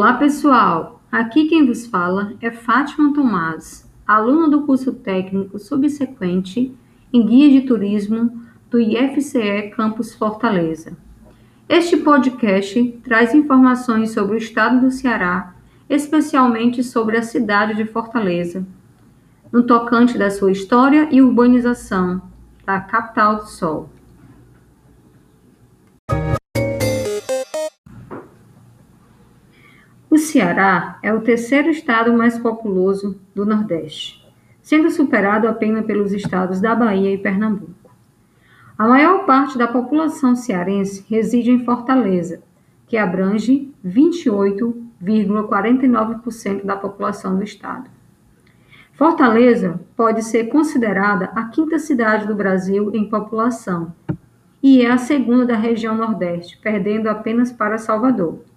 Olá, pessoal! Aqui quem vos fala é Fátima Tomás, aluna do curso técnico subsequente em Guia de Turismo do IFCE Campus Fortaleza. Este podcast traz informações sobre o estado do Ceará, especialmente sobre a cidade de Fortaleza, no tocante da sua história e urbanização da capital do Sol. Ceará é o terceiro estado mais populoso do Nordeste, sendo superado apenas pelos estados da Bahia e Pernambuco. A maior parte da população cearense reside em Fortaleza, que abrange 28,49% da população do estado. Fortaleza pode ser considerada a quinta cidade do Brasil em população e é a segunda da região Nordeste, perdendo apenas para Salvador.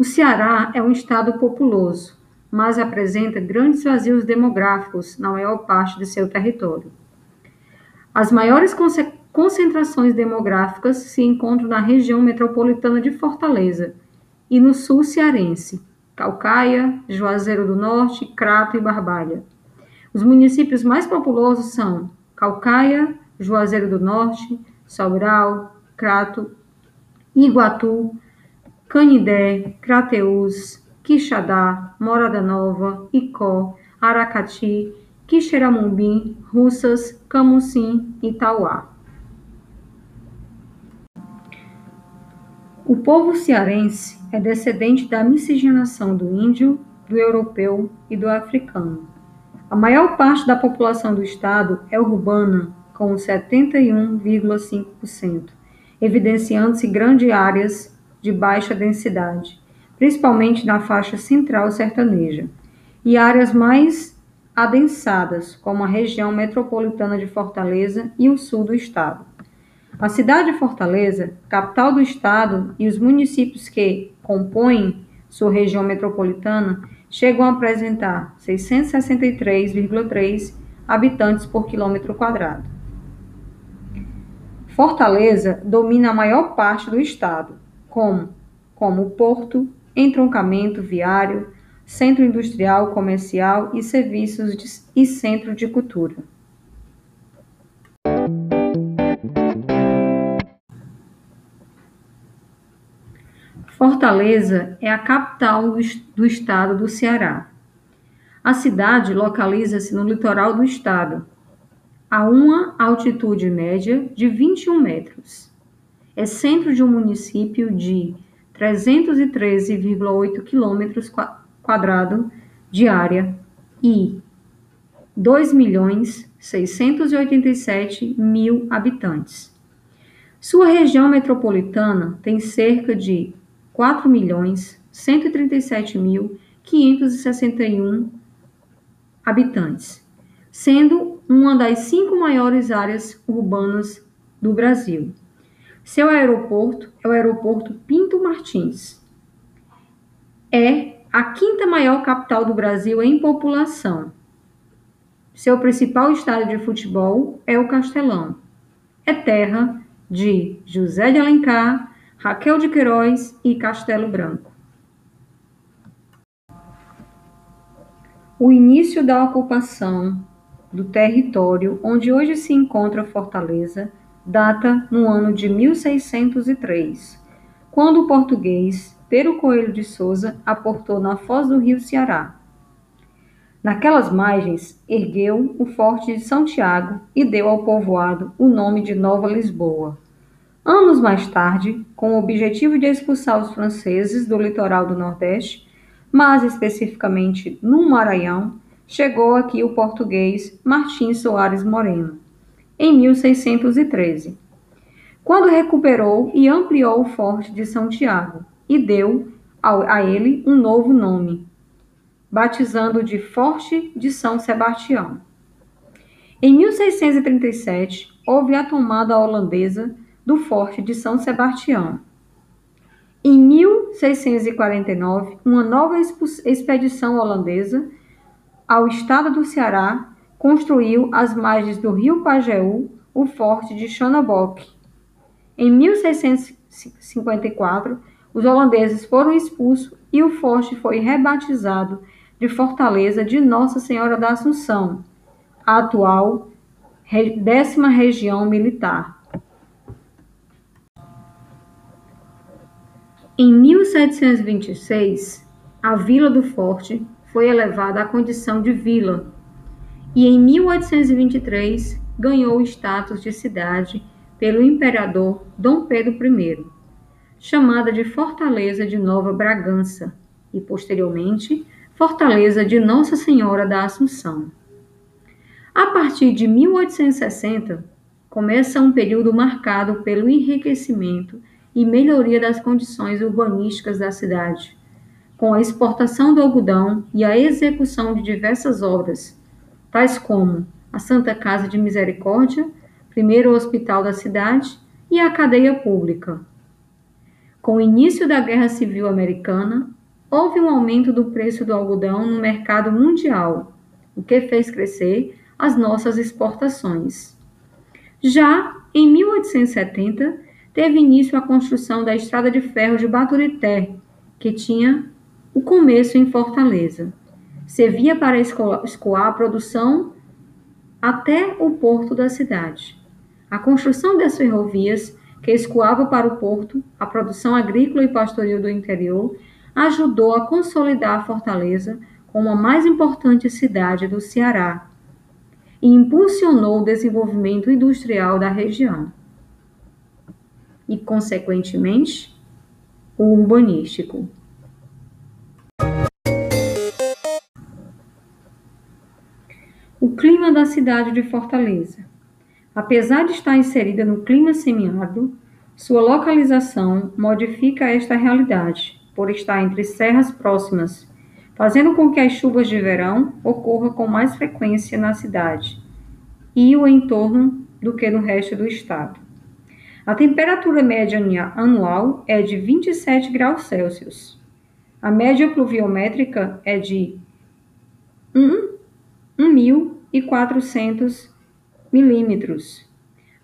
O Ceará é um estado populoso, mas apresenta grandes vazios demográficos na maior parte de seu território. As maiores concentrações demográficas se encontram na região metropolitana de Fortaleza e no sul cearense, Calcaia, Juazeiro do Norte, Crato e Barbalha. Os municípios mais populosos são Calcaia, Juazeiro do Norte, Sobral, Crato, Iguatu, Canidé, Crateús, Quixadá, Morada Nova, Icó, Aracati, Quixeramobim, Russas, Camusim e Tauá. O povo cearense é descendente da miscigenação do índio, do europeu e do africano. A maior parte da população do estado é urbana, com 71,5%, evidenciando-se grandes áreas de baixa densidade, principalmente na faixa central sertaneja, e áreas mais adensadas, como a região metropolitana de Fortaleza e o sul do estado. A cidade de Fortaleza, capital do estado, e os municípios que compõem sua região metropolitana chegam a apresentar 663,3 habitantes por quilômetro quadrado. Fortaleza domina a maior parte do estado, como, como porto, entroncamento viário, centro industrial, comercial e serviços de, e centro de cultura. Fortaleza é a capital do, do estado do Ceará. A cidade localiza-se no litoral do estado, a uma altitude média de 21 metros é centro de um município de 313,8 quilômetros quadrados de área e 2.687.000 mil habitantes. Sua região metropolitana tem cerca de 4.137.561 habitantes, sendo uma das cinco maiores áreas urbanas do Brasil. Seu aeroporto é o aeroporto Pinto Martins. É a quinta maior capital do Brasil em população. Seu principal estádio de futebol é o Castelão. É terra de José de Alencar, Raquel de Queiroz e Castelo Branco. O início da ocupação do território onde hoje se encontra Fortaleza data no ano de 1603, quando o português Pero Coelho de Souza aportou na foz do rio Ceará. Naquelas margens, ergueu o Forte de São Tiago e deu ao povoado o nome de Nova Lisboa. Anos mais tarde, com o objetivo de expulsar os franceses do litoral do Nordeste, mas especificamente no Maranhão, chegou aqui o português Martim Soares Moreno em 1613, quando recuperou e ampliou o Forte de São Tiago e deu a ele um novo nome, batizando de Forte de São Sebastião. Em 1637, houve a tomada holandesa do Forte de São Sebastião. Em 1649, uma nova expedição holandesa ao estado do Ceará construiu às margens do rio Pajeú o forte de Chonabok. Em 1654, os holandeses foram expulsos e o forte foi rebatizado de Fortaleza de Nossa Senhora da Assunção, a atual décima região militar. Em 1726, a Vila do Forte foi elevada à condição de vila e em 1823 ganhou o status de cidade pelo imperador Dom Pedro I, chamada de Fortaleza de Nova Bragança e posteriormente Fortaleza de Nossa Senhora da Assunção. A partir de 1860, começa um período marcado pelo enriquecimento e melhoria das condições urbanísticas da cidade, com a exportação do algodão e a execução de diversas obras, tais como a Santa Casa de Misericórdia, primeiro hospital da cidade e a cadeia pública. Com o início da Guerra Civil Americana, houve um aumento do preço do algodão no mercado mundial, o que fez crescer as nossas exportações. Já em 1870, teve início a construção da estrada de ferro de Baturité, que tinha o começo em Fortaleza. Servia para escoar a produção até o porto da cidade. A construção das ferrovias, que escoava para o porto a produção agrícola e pastoril do interior, ajudou a consolidar a Fortaleza como a mais importante cidade do Ceará e impulsionou o desenvolvimento industrial da região e, consequentemente, o urbanístico. O clima da cidade de Fortaleza. Apesar de estar inserida no clima semiárido, sua localização modifica esta realidade, por estar entre serras próximas, fazendo com que as chuvas de verão ocorram com mais frequência na cidade e o entorno do que no resto do estado. A temperatura média anual é de 27 graus Celsius. A média pluviométrica é de 1.400 milímetros,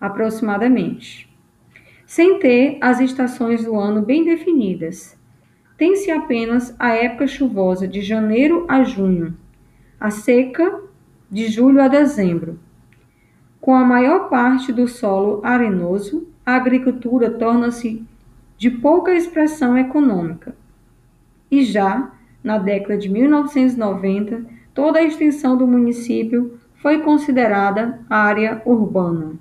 aproximadamente. Sem ter as estações do ano bem definidas, tem-se apenas a época chuvosa de janeiro a junho, a seca de julho a dezembro. Com a maior parte do solo arenoso a agricultura torna-se de pouca expressão econômica. E já na década de 1990, toda a extensão do município foi considerada área urbana.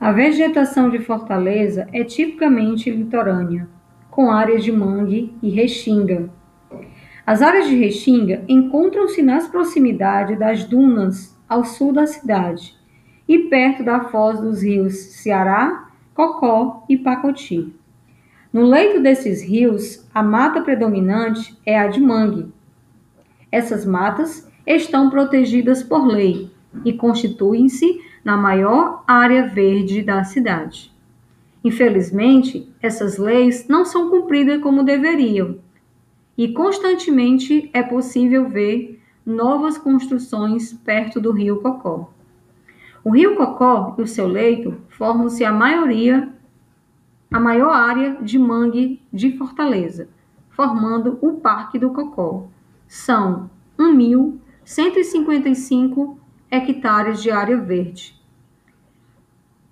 A vegetação de Fortaleza é tipicamente litorânea, com áreas de mangue e restinga. As áreas de restinga encontram-se nas proximidades das dunas ao sul da cidade e perto da foz dos rios Ceará, Cocó e Pacoti. No leito desses rios, a mata predominante é a de mangue. Essas matas estão protegidas por lei e constituem-se na maior área verde da cidade. Infelizmente, essas leis não são cumpridas como deveriam, e constantemente é possível ver novas construções perto do rio Cocó. O rio Cocó e o seu leito formam-se a maioria, a maior área de mangue de Fortaleza, formando o Parque do Cocó. São 1.155 hectares de área verde.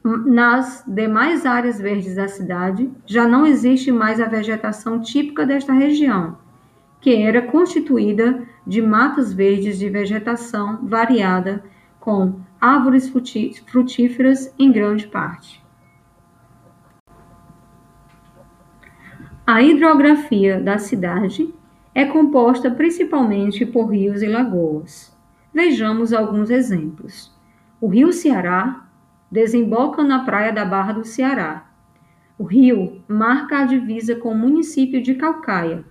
Nas demais áreas verdes da cidade, já não existe mais a vegetação típica desta região, que era constituída de matas verdes de vegetação variada com árvores frutíferas em grande parte. A hidrografia da cidade é composta principalmente por rios e lagoas. Vejamos alguns exemplos. O rio Ceará desemboca na praia da Barra do Ceará. O rio marca a divisa com o município de Calcaia.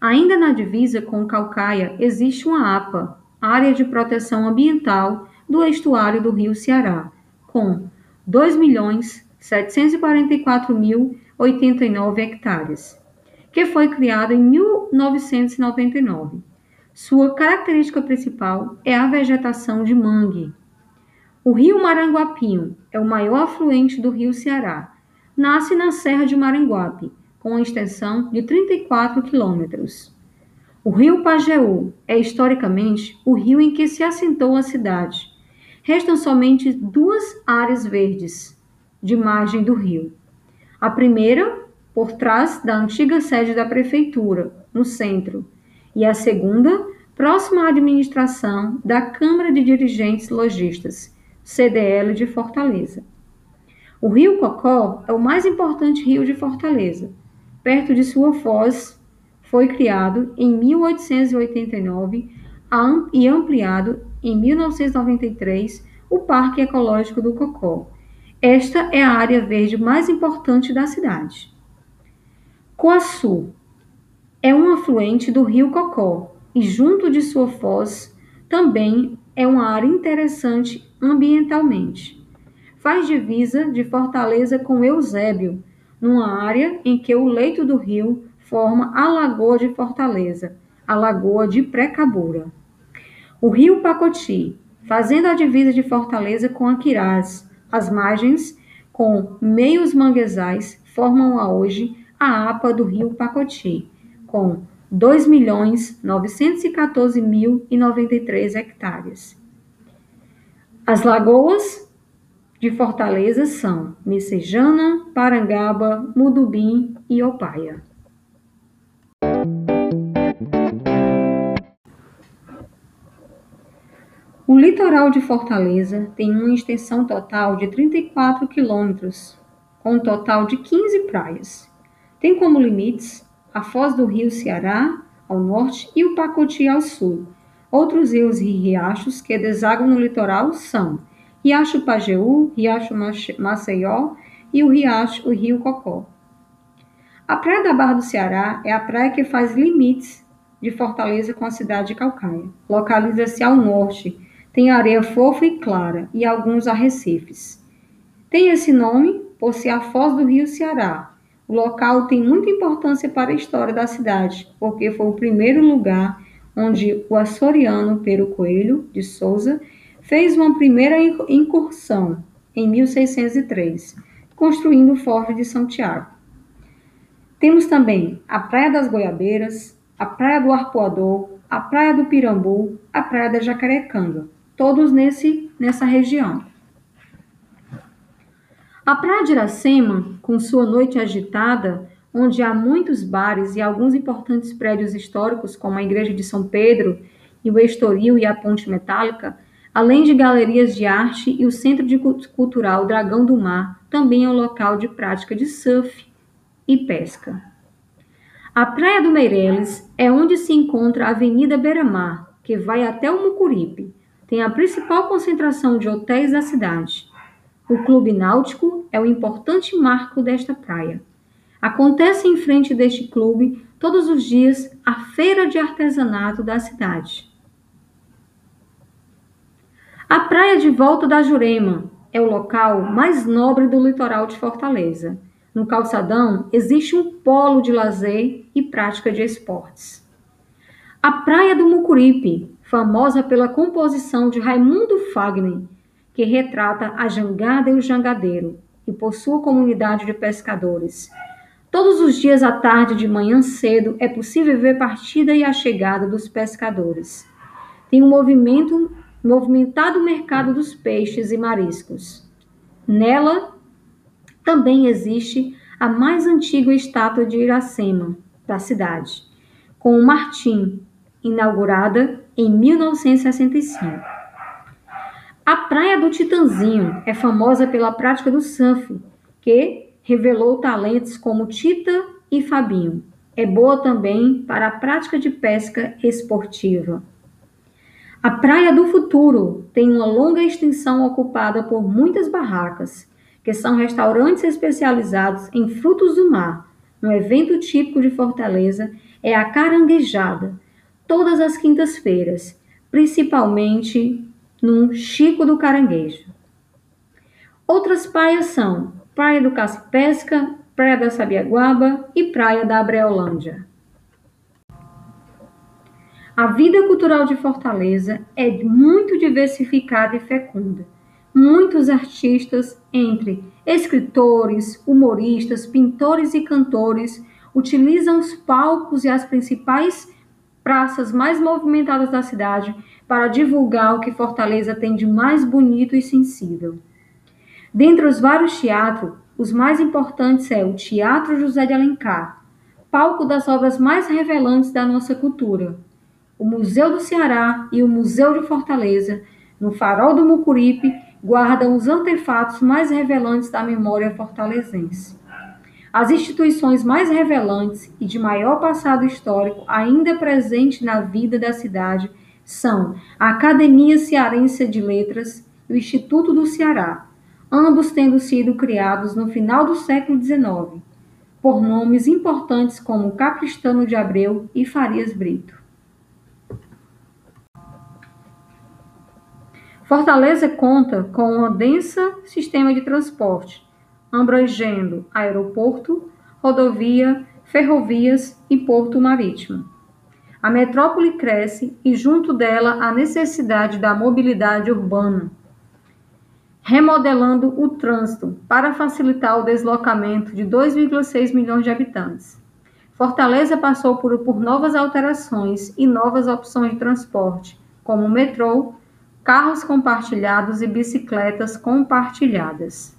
Ainda na divisa com Calcaia existe uma APA, Área de Proteção Ambiental do estuário do rio Ceará, com 2.744.089 hectares, que foi criado em 1999. Sua característica principal é a vegetação de mangue. O rio Maranguapinho é o maior afluente do rio Ceará. nasce na Serra de Maranguape, com uma extensão de 34 quilômetros. O rio Pajeú é historicamente o rio em que se assentou a cidade. Restam somente duas áreas verdes de margem do rio. A primeira, por trás da antiga sede da prefeitura, no centro, e a segunda, próxima à administração da Câmara de Dirigentes Logistas, CDL de Fortaleza. O rio Cocó é o mais importante rio de Fortaleza. Perto de sua foz, foi criado em 1889 e ampliado em 1993 o Parque Ecológico do Cocó. Esta é a área verde mais importante da cidade. Coaçu é um afluente do rio Cocó e, junto de sua foz, também é uma área interessante ambientalmente. Faz divisa de Fortaleza com Eusébio, numa área em que o leito do rio forma a Lagoa de Fortaleza, a Lagoa de Precabura. O rio Pacoti, fazendo a divisa de Fortaleza com Aquirás, as margens, com meios manguezais, formam a hoje a APA do rio Pacoti, com 2.914.093 hectares. As lagoas de Fortaleza são Messejana, Parangaba, Mudubim e Opaia. O litoral de Fortaleza tem uma extensão total de 34 quilômetros, com um total de 15 praias. Tem como limites a foz do rio Ceará, ao norte, e o Pacoti, ao sul. Outros rios e riachos que desaguam no litoral são Riacho Pajeú, Riacho Maceió e o Riacho, o Rio Cocó. A Praia da Barra do Ceará é a praia que faz limites de Fortaleza com a cidade de Calcaia. Localiza-se ao norte, tem areia fofa e clara e alguns arrecifes. Tem esse nome por ser a foz do rio Ceará. O local tem muita importância para a história da cidade, porque foi o primeiro lugar onde o açoriano Pero Coelho de Souza fez uma primeira incursão em 1603, construindo o Forte de São Tiago. Temos também a Praia das Goiabeiras, a Praia do Arpoador, a Praia do Pirambu, a Praia da Jacarecanga todos nesse, nessa região. A Praia de Iracema, com sua noite agitada, onde há muitos bares e alguns importantes prédios históricos, como a Igreja de São Pedro e o Estoril e a Ponte Metálica, além de galerias de arte e o Centro de Cultural Dragão do Mar, também é um local de prática de surf e pesca. A Praia do Meireles é onde se encontra a Avenida Beira-Mar, que vai até o Mucuripe, tem a principal concentração de hotéis da cidade. O Clube Náutico é o importante marco desta praia. Acontece em frente deste clube todos os dias a feira de artesanato da cidade. A praia de Volta da Jurema é o local mais nobre do litoral de Fortaleza. No calçadão existe um polo de lazer e prática de esportes. A praia do Mucuripe famosa pela composição de Raimundo Fagner, que retrata a jangada e o jangadeiro, e por sua comunidade de pescadores. Todos os dias à tarde de manhã cedo é possível ver a partida e a chegada dos pescadores. Tem um movimento, movimentado mercado dos peixes e mariscos. Nela também existe a mais antiga estátua de Iracema, da cidade, com o Martim, inaugurada em 1965. A Praia do Titanzinho é famosa pela prática do surf, que revelou talentos como Tita e Fabinho. É boa também para a prática de pesca esportiva. A Praia do Futuro tem uma longa extensão ocupada por muitas barracas, que são restaurantes especializados em frutos do mar. Um evento típico de Fortaleza é a caranguejada, todas as quintas-feiras, principalmente no Chico do Caranguejo. Outras praias são Praia do Caça-Pesca, Praia da Sabiaguaba e Praia da Abreolândia. A vida cultural de Fortaleza é muito diversificada e fecunda. Muitos artistas, entre Escritores, humoristas, pintores e cantores utilizam os palcos e as principais praças mais movimentadas da cidade para divulgar o que Fortaleza tem de mais bonito e sensível. Dentre os vários teatros, os mais importantes é o Teatro José de Alencar, palco das obras mais revelantes da nossa cultura, o Museu do Ceará e o Museu de Fortaleza, no Farol do Mucuripe, guardam os artefatos mais revelantes da memória fortalezense. As instituições mais revelantes e de maior passado histórico ainda presente na vida da cidade são a Academia Cearense de Letras e o Instituto do Ceará, ambos tendo sido criados no final do século XIX, por nomes importantes como Capristano de Abreu e Farias Brito. Fortaleza conta com um densa sistema de transporte, abrangendo aeroporto, rodovia, ferrovias e porto marítimo. A metrópole cresce e, junto dela, a necessidade da mobilidade urbana, remodelando o trânsito para facilitar o deslocamento de 2,6 milhões de habitantes. Fortaleza passou por, por novas alterações e novas opções de transporte, como metrô, carros compartilhados e bicicletas compartilhadas.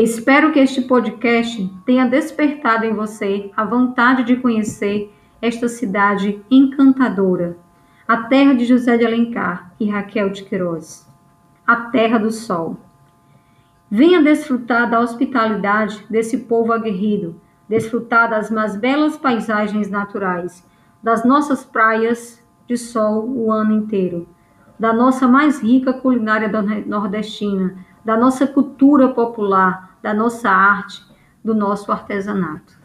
Espero que este podcast tenha despertado em você a vontade de conhecer esta cidade encantadora, a terra de José de Alencar e Raquel de Queiroz, a terra do sol. Venha desfrutar da hospitalidade desse povo aguerrido desfrutar das mais belas paisagens naturais, das nossas praias de sol o ano inteiro, da nossa mais rica culinária nordestina, da nossa cultura popular, da nossa arte, do nosso artesanato.